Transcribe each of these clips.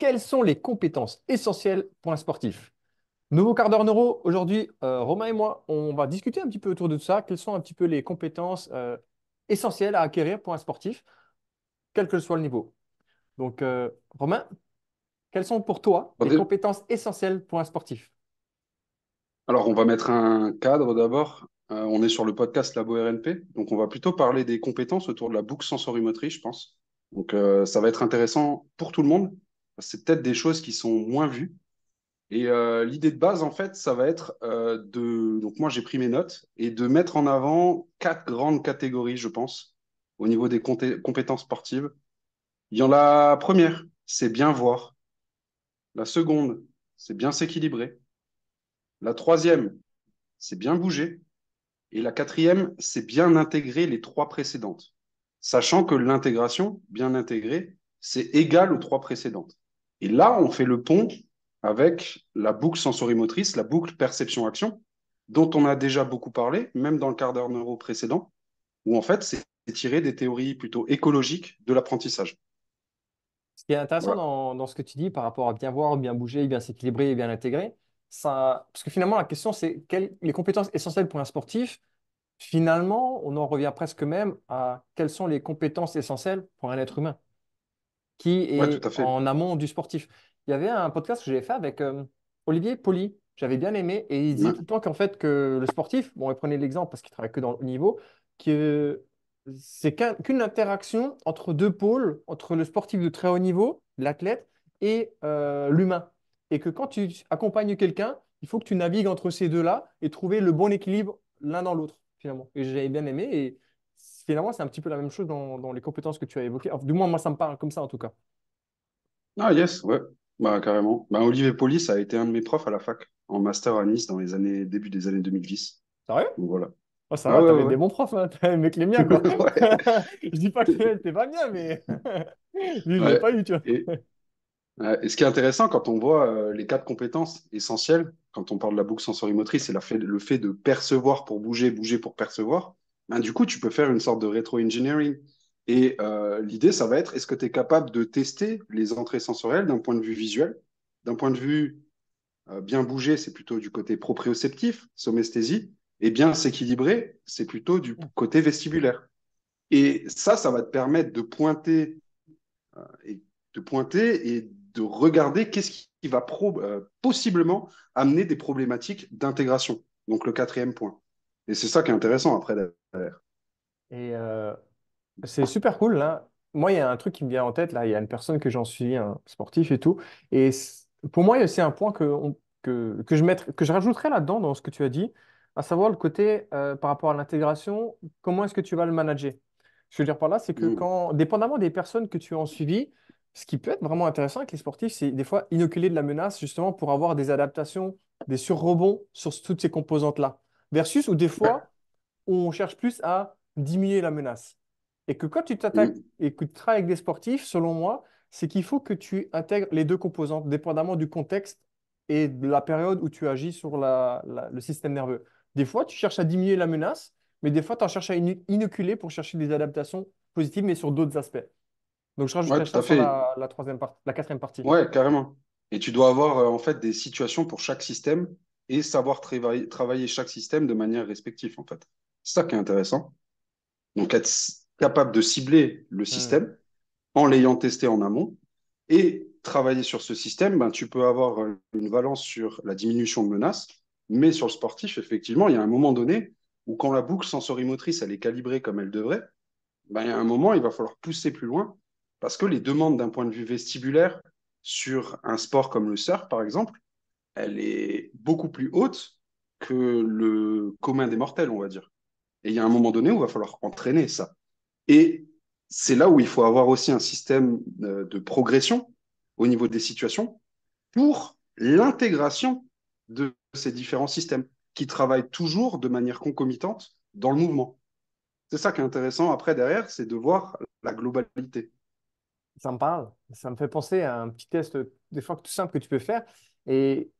quelles sont les compétences essentielles pour un sportif? Nouveau quart d'heure neuro. Aujourd'hui, euh, Romain et moi, on va discuter un petit peu autour de ça. Quelles sont un petit peu les compétences euh, essentielles à acquérir pour un sportif, quel que soit le niveau? Donc, euh, Romain, quelles sont pour toi les compétences essentielles pour un sportif? Alors, on va mettre un cadre d'abord. on est sur le podcast Labo RNP, donc on va plutôt parler des compétences autour de la boucle sensorimotrice, je pense. Donc, ça va être intéressant pour tout le monde. C'est peut-être des choses qui sont moins vues. Et euh, l'idée de base, en fait, ça va être euh, de. Donc, moi, j'ai pris mes notes et de mettre en avant quatre grandes catégories, je pense, au niveau des compétences sportives. Il y en a la première, c'est bien voir. La seconde, c'est bien s'équilibrer. La troisième, c'est bien bouger. Et la quatrième, c'est bien intégrer les trois précédentes. Sachant que l'intégration, bien intégrée, c'est égal aux trois précédentes. Et là, on fait le pont avec la boucle sensorimotrice, la boucle perception-action, dont on a déjà beaucoup parlé, même dans le quart d'heure neuro précédent, où en fait, c'est tiré des théories plutôt écologiques de l'apprentissage. Ce qui est intéressant dans, ce que tu dis par rapport à bien voir, bien bouger, bien s'équilibrer et bien intégrer, ça, parce que finalement, la question, c'est quelles les compétences essentielles pour un sportif. Finalement, on en revient presque même à quelles sont les compétences essentielles pour un être humain qui est en amont du sportif. Il y avait un podcast que j'avais fait avec euh, Olivier Poli. J'avais bien aimé. Et il disait tout le temps qu'en fait, que le sportif, bon, il prenait l'exemple parce qu'il travaille que dans le niveau, que c'est qu'une interaction entre deux pôles, entre le sportif de très haut niveau, l'athlète, et euh, l'humain. Et que quand tu accompagnes quelqu'un, il faut que tu navigues entre ces deux-là et trouver le bon équilibre l'un dans l'autre, finalement. Et j'avais bien aimé. Et finalement, c'est un petit peu la même chose dans, les compétences que tu as évoquées. du moins, moi, ça me parle comme ça, en tout cas. Ah, yes, ouais. Bah, carrément. Bah, Olivier Poli, ça a été un de mes profs à la fac, en master à Nice dans les années, début des années 2010. Sérieux? Donc, voilà. Oh, ça ah va, t'avais des bons profs, hein. T'avais aimé que les miens, quoi. Je dis pas que t'es pas bien, mais lui, je l'ai pas eu, tu vois. Et, et ce qui est intéressant quand on voit euh, les quatre compétences essentielles, quand on parle de la boucle sensorimotrice, c'est le fait de percevoir pour bouger, bouger pour percevoir. Ben, du coup, tu peux faire une sorte de rétro-engineering. Et euh, l'idée, ça va être, est-ce que tu es capable de tester les entrées sensorielles d'un point de vue visuel? D'un point de vue euh, bien bouger, c'est plutôt du côté proprioceptif, somesthésie, et bien s'équilibrer, c'est plutôt du côté vestibulaire. Et ça, ça va te permettre de pointer, euh, et, de pointer et de regarder qu'est-ce qui va possiblement amener des problématiques d'intégration. Donc le quatrième point. Et c'est ça qui est intéressant après derrière. Et euh, c'est super cool là. Moi, il y a un truc qui me vient en tête là. Il y a une personne que j'en suis, un sportif et tout. Et pour moi, c'est un point que, que, que je mettrais, que je rajouterais là-dedans dans ce que tu as dit, à savoir le côté euh, par rapport à l'intégration, comment est-ce que tu vas le manager? Ce que je veux dire par là, c'est que mm. quand, dépendamment des personnes que tu as en suivi, ce qui peut être vraiment intéressant avec les sportifs, c'est des fois inoculer de la menace justement pour avoir des adaptations, des surrebonds sur toutes ces composantes-là versus où des fois, on cherche plus à diminuer la menace. Et que quand tu t'attaques mm. et que tu travailles avec des sportifs, selon moi, c'est qu'il faut que tu intègres les deux composantes, dépendamment du contexte et de la période où tu agis sur le système nerveux. Des fois, tu cherches à diminuer la menace, mais des fois, tu en cherches à inoculer pour chercher des adaptations positives, mais sur d'autres aspects. Donc, je rajouterai ça sur la, troisième la quatrième partie. Ouais, carrément. Et tu dois avoir euh, en fait des situations pour chaque système et savoir travailler, chaque système de manière respective, en fait. C'est ça qui est intéressant. Donc, être capable de cibler le hmm. système en l'ayant testé en amont et travailler sur ce système, ben, tu peux avoir une valence sur la diminution de menaces, mais sur le sportif, effectivement, il y a un moment donné où quand la boucle sensorimotrice elle est calibrée comme elle devrait, ben, il y a un moment, il va falloir pousser plus loin parce que les demandes d'un point de vue vestibulaire sur un sport comme le surf, par exemple, elle est beaucoup plus haute que le commun des mortels, on va dire. Et il y a un moment donné où il va falloir entraîner ça. Et c'est là où il faut avoir aussi un système euh, de progression au niveau des situations pour l'intégration de ces différents systèmes qui travaillent toujours de manière concomitante dans le mouvement. C'est ça qui est intéressant après derrière, c'est de voir la globalité. Ça me parle, ça me fait penser à un petit test des fois tout simple que tu peux faire. Et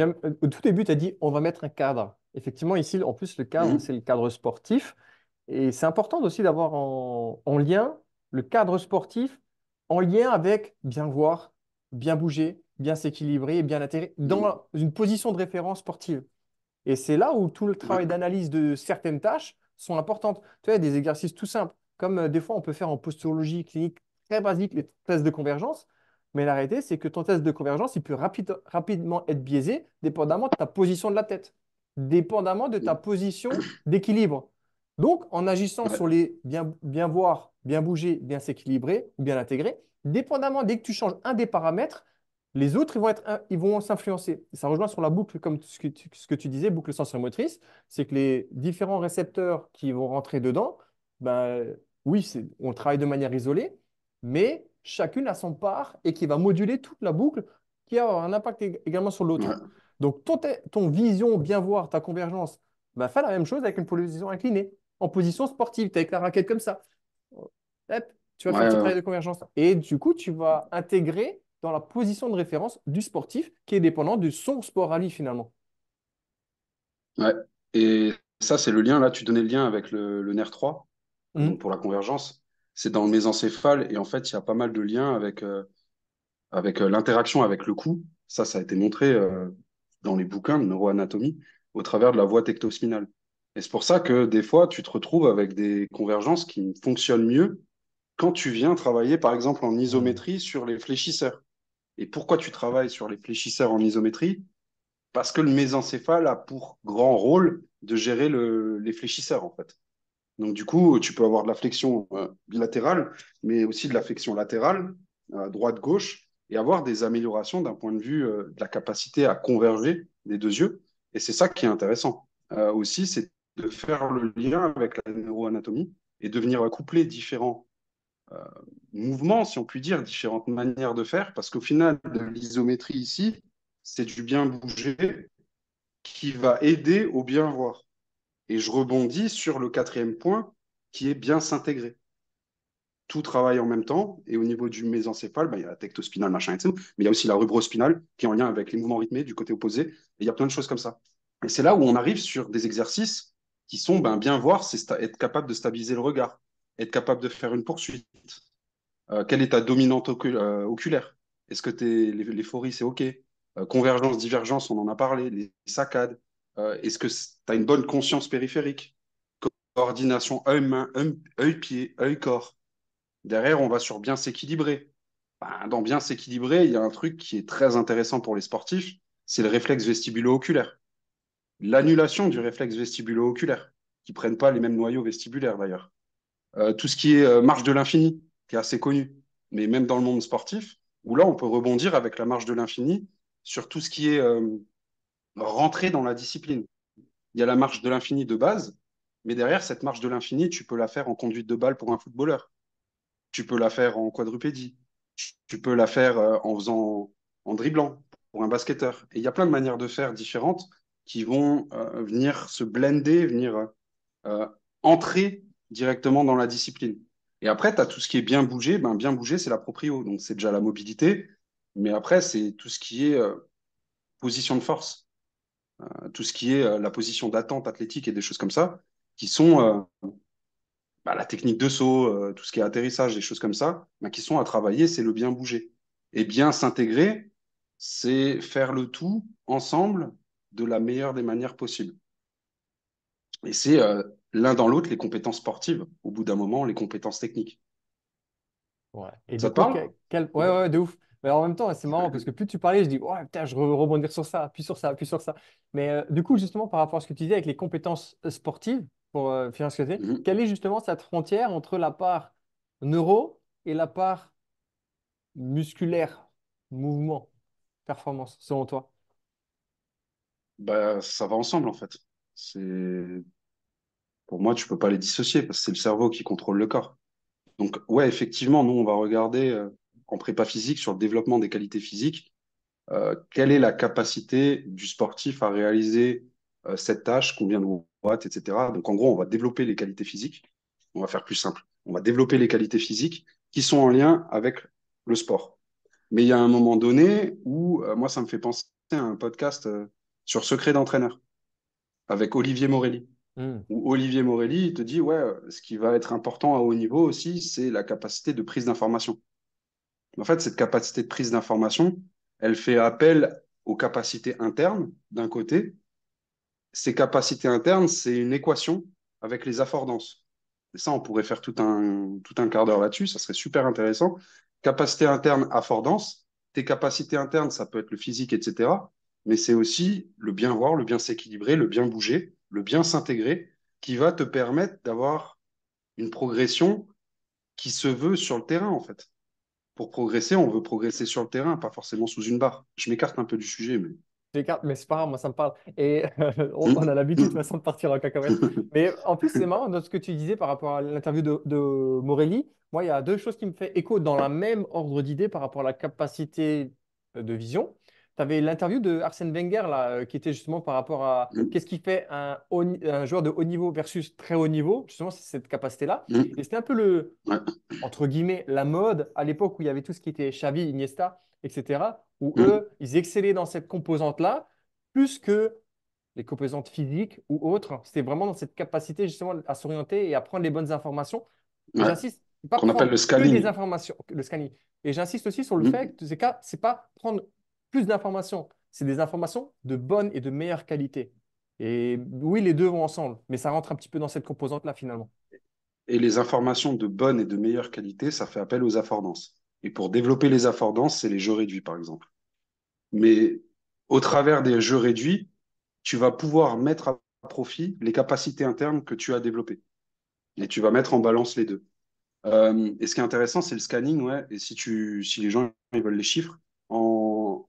euh, au tout début, tu as dit on va mettre un cadre. Effectivement, ici, en plus, le cadre, mhm. c'est le cadre sportif. Et c'est important aussi d'avoir en, lien le cadre sportif en lien avec bien voir, bien bouger, bien s'équilibrer et bien Mm. dans une position de référence sportive. Et c'est là où tout le travail d'analyse de certaines tâches sont importantes. Tu vois, des exercices tout simples, comme euh, des fois on peut faire en posturologie clinique très basique les tests de convergence, mais la réalité, c'est que ton test de convergence, il peut rapide- rapidement être biaisé dépendamment de ta position de la tête, dépendamment de ta position d'équilibre. Donc, en agissant sur les bien, bien voir, bien bouger, bien s'équilibrer ou bien intégrer, dépendamment, dès que tu changes un des paramètres, les autres, ils vont être, un- ils vont s'influencer. Ça rejoint sur la boucle, comme ce que tu, ce que tu disais, boucle sensorimotrice, c'est que les différents récepteurs qui vont rentrer dedans, ben, oui, on travaille de manière isolée, mais chacune a son part et qui va moduler toute la boucle, qui a un impact ég- également sur l'autre. ouais, Donc, ton, ton vision, bien voir, ta convergence, ben, fais la même chose avec une position inclinée, en position sportive, tu avec la raquette comme ça. Hop, tu vas faire ton travail de convergence. Et du coup, tu vas intégrer dans la position de référence du sportif qui est dépendant de son sport à lui finalement. ouais. Et ça, c'est le lien, là, tu donnais le lien avec le, le nerf 3, donc Mhm. pour la convergence. C'est dans le mésencéphale, et en fait, il y a pas mal de liens avec, euh, euh, l'interaction avec le cou. Ça, ça a été montré euh, dans les bouquins de neuroanatomie au travers de la voie tectospinale. Et c'est pour ça que des fois, tu te retrouves avec des convergences qui fonctionnent mieux quand tu viens travailler, par exemple, en isométrie sur les fléchisseurs. Et pourquoi tu travailles sur les fléchisseurs en isométrie? Parce que le mésencéphale a pour grand rôle de gérer le- les fléchisseurs, en fait. Donc, du coup, tu peux avoir de la flexion euh, bilatérale, mais aussi de la flexion latérale, euh, droite-gauche, et avoir des améliorations d'un point de vue euh, de la capacité à converger des deux yeux. Et c'est ça qui est intéressant. Aussi, c'est de faire le lien avec la neuroanatomie et de venir coupler différents mouvements, si on peut dire, différentes manières de faire, parce qu'au final, l'isométrie ici, c'est du bien bouger qui va aider au bien voir. Et je rebondis sur le quatrième point, qui est bien s'intégrer. Tout travaille en même temps, et au niveau du mésencéphale, ben, il y a la tectospinale, machin, etc. Mais il y a aussi la rubrospinale, qui est en lien avec les mouvements rythmés du côté opposé, il y a plein de choses comme ça. Et c'est là où on arrive sur des exercices qui sont ben, bien voir, c'est être capable de stabiliser le regard, être capable de faire une poursuite, euh, quelle est ta dominante euh, oculaire? Est-ce que es, l'éphorie, c'est OK? Euh, Convergence, divergence, on en a parlé, les saccades. Euh, Est-ce que tu as une bonne conscience périphérique? Coordination œil-main, œil-pied, œil-corps. Derrière, on va sur bien s'équilibrer. Ben, dans bien s'équilibrer, il y a un truc qui est très intéressant pour les sportifs, c'est le réflexe vestibulo-oculaire. L'annulation du réflexe vestibulo-oculaire, qui ne prennent pas les mêmes noyaux vestibulaires d'ailleurs. Euh, tout ce qui est euh, marche de l'infini, qui est assez connu, mais même dans le monde sportif, où là, on peut rebondir avec la marche de l'infini sur tout ce qui est rentré dans la discipline. Il y a la marche de l'infini de base, mais derrière, cette marche de l'infini, tu peux la faire en conduite de balle pour un footballeur. Tu peux la faire en quadrupédie. Tu peux la faire euh, en faisant en dribblant pour un basketteur. Et il y a plein de manières de faire différentes qui vont euh, venir se blender, venir euh, entrer directement dans la discipline. Et après, tu as tout ce qui est bien bougé. Ben, bien bouger, c'est la proprio. Donc, c'est déjà la mobilité. Mais après, c'est tout ce qui est position de force, tout ce qui est euh, la position d'attente athlétique et des choses comme ça, qui sont euh, bah, la technique de saut, euh, tout ce qui est atterrissage, des choses comme ça, ben, qui sont à travailler, c'est le bien bouger. Et bien s'intégrer, c'est faire le tout ensemble de la meilleure des manières possibles. Et c'est euh, l'un dans l'autre les compétences sportives, au bout d'un moment, les compétences techniques. Ouais. Et du Ça te coup, parle? quel- ouais, ouais, de ouf. Mais en même temps, c'est marrant parce que plus tu parlais, je dis, ouais, putain, je re- rebondir sur ça, puis sur ça, puis sur ça. Mais euh, du coup, justement, par rapport à ce que tu disais avec les compétences euh, sportives, pour euh, finir ce que tu disais, Mhm. quelle est justement cette frontière entre la part neuro et la part musculaire, mouvement, performance, selon toi? Bah, ça va ensemble, en fait. C'est... Pour moi, tu peux pas les dissocier parce que c'est le cerveau qui contrôle le corps. Donc, ouais, effectivement, nous, on va regarder euh, en prépa physique sur le développement des qualités physiques, euh, quelle est la capacité du sportif à réaliser euh, cette tâche, combien de watts, etc. Donc, en gros, on va développer les qualités physiques. On va faire plus simple. On va développer les qualités physiques qui sont en lien avec le sport. Mais il y a un moment donné où, euh, moi, ça me fait penser à un podcast sur secret d'entraîneur avec Olivier Morelli Hmm. où Olivier Morelli te dit, ouais, ce qui va être important à haut niveau aussi, c'est la capacité de prise d'information. En fait, cette capacité de prise d'information, elle fait appel aux capacités internes d'un côté. Ces capacités internes, c'est une équation avec les affordances. Et ça, on pourrait faire tout un, quart d'heure là-dessus, ça serait super intéressant. Capacité interne, affordance. Tes capacités internes, ça peut être le physique, etc. Mais c'est aussi le bien voir, le bien s'équilibrer, le bien bouger, le bien s'intégrer, qui va te permettre d'avoir une progression qui se veut sur le terrain, en fait. Pour progresser, on veut progresser sur le terrain, pas forcément sous une barre. Je m'écarte un peu du sujet, mais. J'écarte, mais c'est pas grave, moi ça me parle. Et on, on a l'habitude de toute façon de partir en cacahuète. Mais en plus, c'est marrant dans ce que tu disais par rapport à l'interview de, de Morelli. Moi, il y a deux choses qui me font écho dans la même ordre d'idée par rapport à la capacité de vision. Tu avais l'interview de Arsène Wenger là, euh, qui était justement par rapport à Mm, qu'est-ce qui fait un, haut ni- un joueur de haut niveau versus très haut niveau. Justement, c'est cette capacité-là. mm, Et c'était un peu le, entre guillemets, la mode à l'époque où il y avait tout ce qui était Xavi, Iniesta, etc., où mm, eux, ils excellaient dans cette composante-là, plus que les composantes physiques ou autres. C'était vraiment dans cette capacité justement à s'orienter et à prendre les bonnes informations. Ouais. j'insiste, pas Qu'on appelle prendre le que des scanning. informations, le scanning. Et j'insiste aussi sur le fait que ces cas, c'est pas prendre plus d'informations, c'est des informations de bonne et de meilleure qualité. Et oui, les deux vont ensemble, mais ça rentre un petit peu dans cette composante-là finalement. Et les informations de bonne et de meilleure qualité, ça fait appel aux affordances. Et pour développer les affordances, c'est les jeux réduits, par exemple. Mais au travers des jeux réduits, tu vas pouvoir mettre à profit les capacités internes que tu as développées. Et tu vas mettre en balance les deux. Euh, et ce qui est intéressant, c'est le scanning, ouais. Et si tu, si les gens ils veulent les chiffres,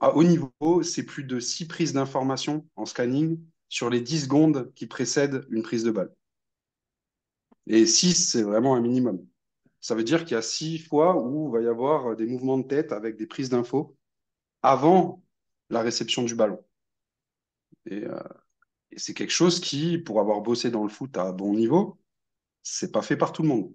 à haut niveau, c'est plus de 6 prises d'information en scanning sur les 10 secondes qui précèdent une prise de balle. Et 6, c'est vraiment un minimum. Ça veut dire qu'il y a 6 fois où il va y avoir des mouvements de tête avec des prises d'infos avant la réception du ballon. Et, euh, et c'est quelque chose qui, pour avoir bossé dans le foot à bon niveau, c'est pas fait par tout le monde.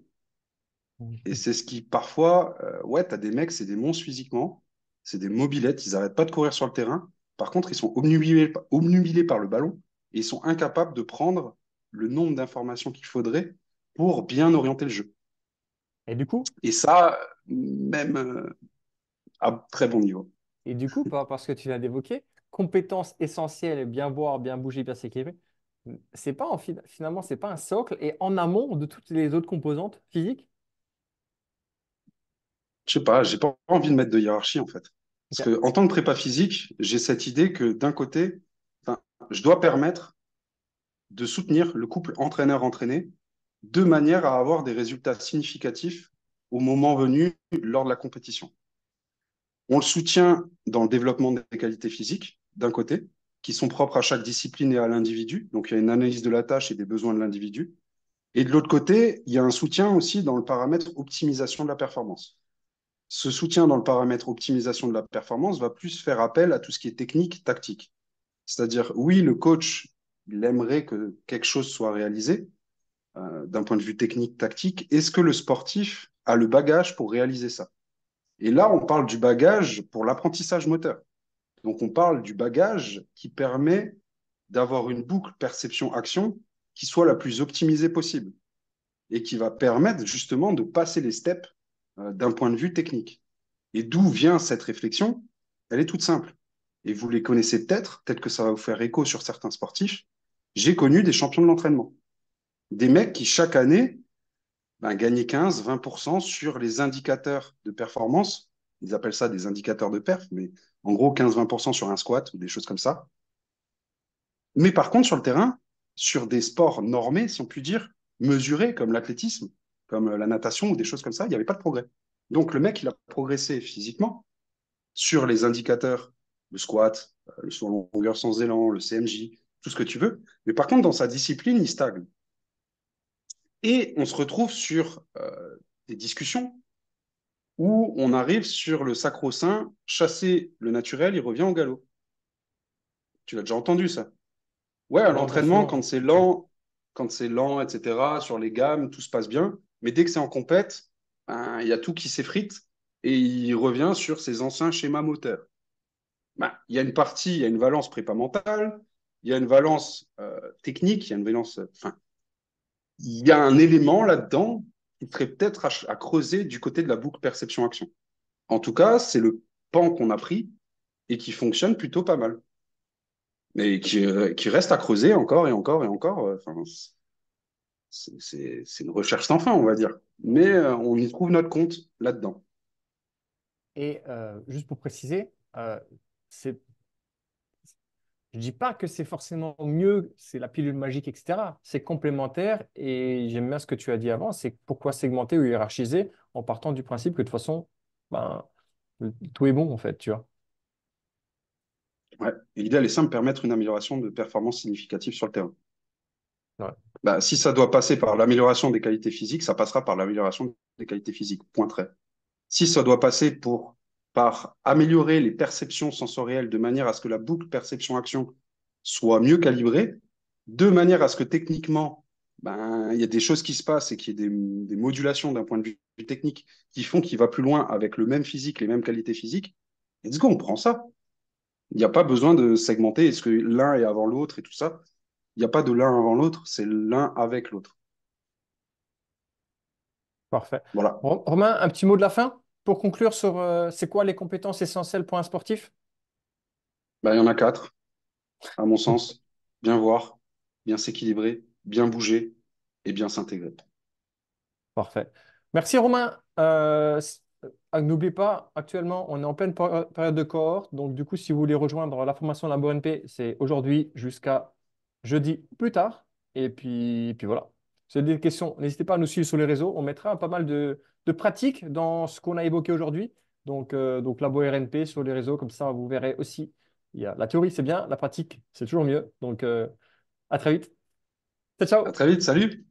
Et c'est ce qui, parfois, euh, ouais, tu as des mecs, c'est des monstres physiquement, c'est des mobilettes, ils n'arrêtent pas de courir sur le terrain. Par contre, ils sont obnubilés, obnubilés par le ballon et ils sont incapables de prendre le nombre d'informations qu'il faudrait pour bien orienter le jeu. Et du coup, Et ça, même euh, à très bon niveau. Et du coup, par- parce que tu viens d'évoquer, compétences essentielles, bien boire, bien bouger, bien s'équilibrer, c'est pas en fi- finalement, c'est pas un socle et en amont de toutes les autres composantes physiques? Je sais pas, j'ai pas envie de mettre de hiérarchie en fait. Parce que en tant que prépa physique, j'ai cette idée que d'un côté, je dois permettre de soutenir le couple entraîneur-entraîné de manière à avoir des résultats significatifs au moment venu lors de la compétition. On le soutient dans le développement des qualités physiques, d'un côté, qui sont propres à chaque discipline et à l'individu. Donc, il y a une analyse de la tâche et des besoins de l'individu. Et de l'autre côté, il y a un soutien aussi dans le paramètre optimisation de la performance. Ce soutien dans le paramètre optimisation de la performance va plus faire appel à tout ce qui est technique, tactique. C'est-à-dire, oui, le coach, il aimerait que quelque chose soit réalisé euh, d'un point de vue technique, tactique. Est-ce que le sportif a le bagage pour réaliser ça? Et là, on parle du bagage pour l'apprentissage moteur. Donc, on parle du bagage qui permet d'avoir une boucle perception-action qui soit la plus optimisée possible et qui va permettre justement de passer les steps d'un point de vue technique. Et d'où vient cette réflexion? Elle est toute simple. Et vous les connaissez peut-être, peut-être que ça va vous faire écho sur certains sportifs. J'ai connu des champions de l'entraînement. Des mecs qui, chaque année, ben, gagnaient 15, 20% sur les indicateurs de performance. Ils appellent ça des indicateurs de perf, mais en gros, 15-20% sur un squat ou des choses comme ça. Mais par contre, sur le terrain, sur des sports normés, si on peut dire, mesurés, comme l'athlétisme, comme la natation ou des choses comme ça, il n'y avait pas de progrès. Donc le mec, il a progressé physiquement sur les indicateurs, le squat, le saut en longueur sans élan, le CMJ, tout ce que tu veux. Mais par contre, dans sa discipline, il stagne. Et on se retrouve sur euh, des discussions où on arrive sur le sacro-saint, chasser le naturel, il revient au galop. Tu l'as déjà entendu ça? Ouais, à l'entraînement, quand c'est lent, quand c'est lent, etc., sur les gammes, tout se passe bien. Mais dès que c'est en compète, ben, il y a tout qui s'effrite et il revient sur ses anciens schémas moteurs. Ben, il y a une partie, il y a une valence prépa mentale, il y a une valence euh, technique, il y a une valence. Enfin, il y a un élément là-dedans qui serait peut-être à, creuser du côté de la boucle perception-action. En tout cas, c'est le pan qu'on a pris et qui fonctionne plutôt pas mal. Mais qui, euh, reste à creuser encore et encore et encore. euh, c'est une recherche sans fin, on va dire. Mais euh, on y trouve notre compte là-dedans. Et euh, juste pour préciser, euh, c'est, je dis pas que c'est forcément mieux, c'est la pilule magique, etc. C'est complémentaire et j'aime bien ce que tu as dit avant, c'est pourquoi segmenter ou hiérarchiser en partant du principe que de toute façon, ben, tout est bon en fait, tu vois. Ouais. L'idéal est simple, permettre une amélioration de performance significative sur le terrain. Bah, si ça doit passer par l'amélioration des qualités physiques, ça passera par l'amélioration des qualités physiques. Point trait. Si ça doit passer pour, par améliorer les perceptions sensorielles de manière à ce que la boucle perception-action soit mieux calibrée, de manière à ce que techniquement, ben, il y a des choses qui se passent et qu'il y ait des, des modulations d'un point de vue technique qui font qu'il va plus loin avec le même physique, les mêmes qualités physiques. Let's go, on prend ça. Il n'y a pas besoin de segmenter, est-ce que l'un est avant l'autre et tout ça. Il n'y a pas de l'un avant l'autre, c'est l'un avec l'autre. Parfait. Voilà. Ro- Romain, un petit mot de la fin pour conclure sur euh, c'est quoi les compétences essentielles pour un sportif? Ben, il y en a quatre, à mon sens. Bien voir, bien s'équilibrer, bien bouger et bien s'intégrer. Parfait. Merci Romain. Euh, euh, n'oubliez pas, actuellement, on est en pleine péri- période de cohorte. Donc, du coup, si vous voulez rejoindre la formation Labo NP, c'est aujourd'hui jusqu'à jeudi plus tard. Et puis, puis voilà. Si vous avez des questions, n'hésitez pas à nous suivre sur les réseaux. On mettra pas mal de, de pratiques dans ce qu'on a évoqué aujourd'hui. Donc, euh, donc, Labo RNP sur les réseaux, comme ça, vous verrez aussi. Il la théorie, c'est bien. La pratique, c'est toujours mieux. Donc, euh, à très vite. Ciao, À ciao. très vite, salut!